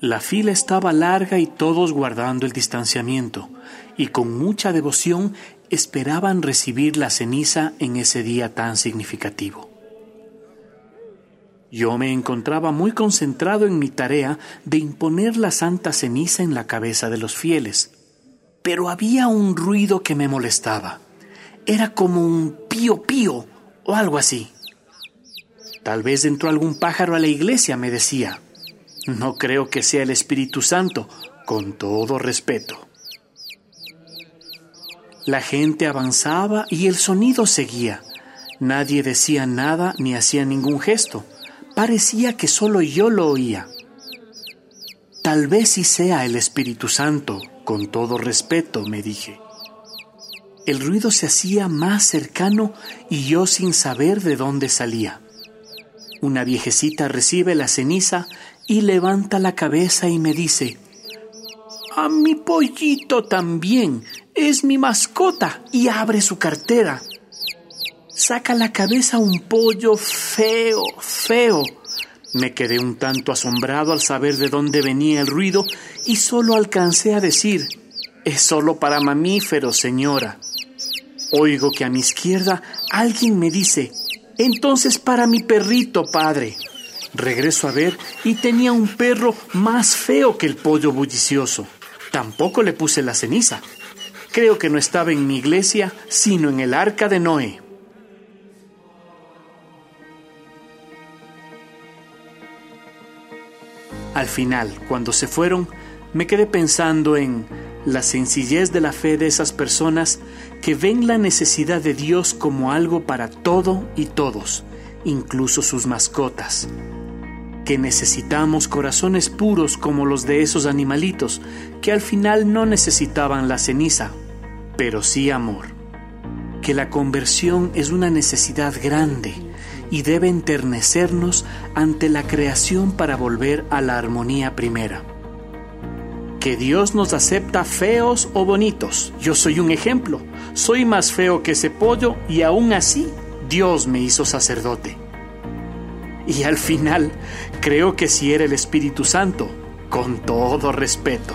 La fila estaba larga y todos guardando el distanciamiento, y con mucha devoción esperaban recibir la ceniza en ese día tan significativo. Yo me encontraba muy concentrado en mi tarea de imponer la santa ceniza en la cabeza de los fieles, pero había un ruido que me molestaba. Era como un pío pío o algo así. Tal vez entró algún pájaro a la iglesia, me decía. No creo que sea el Espíritu Santo, con todo respeto. La gente avanzaba y el sonido seguía. Nadie decía nada ni hacía ningún gesto. Parecía que solo yo lo oía. Tal vez si sea el Espíritu Santo, con todo respeto, me dije. El ruido se hacía más cercano y yo sin saber de dónde salía. Una viejecita recibe la ceniza y levanta la cabeza y me dice, a mi pollito también, es mi mascota, y abre su cartera. Saca la cabeza un pollo feo, feo. Me quedé un tanto asombrado al saber de dónde venía el ruido y solo alcancé a decir, es solo para mamíferos, señora. Oigo que a mi izquierda alguien me dice, entonces para mi perrito, padre. Regreso a ver y tenía un perro más feo que el pollo bullicioso. Tampoco le puse la ceniza. Creo que no estaba en mi iglesia, sino en el arca de Noé. Al final, cuando se fueron, me quedé pensando en la sencillez de la fe de esas personas que ven la necesidad de Dios como algo para todo y todos, incluso sus mascotas. Que necesitamos corazones puros como los de esos animalitos, que al final no necesitaban la ceniza, pero sí amor. Que la conversión es una necesidad grande y debe enternecernos ante la creación para volver a la armonía primera que Dios nos acepta feos o bonitos. Yo soy un ejemplo. Soy más feo que ese pollo y aún así Dios me hizo sacerdote. Y al final, creo que si era el Espíritu Santo, con todo respeto.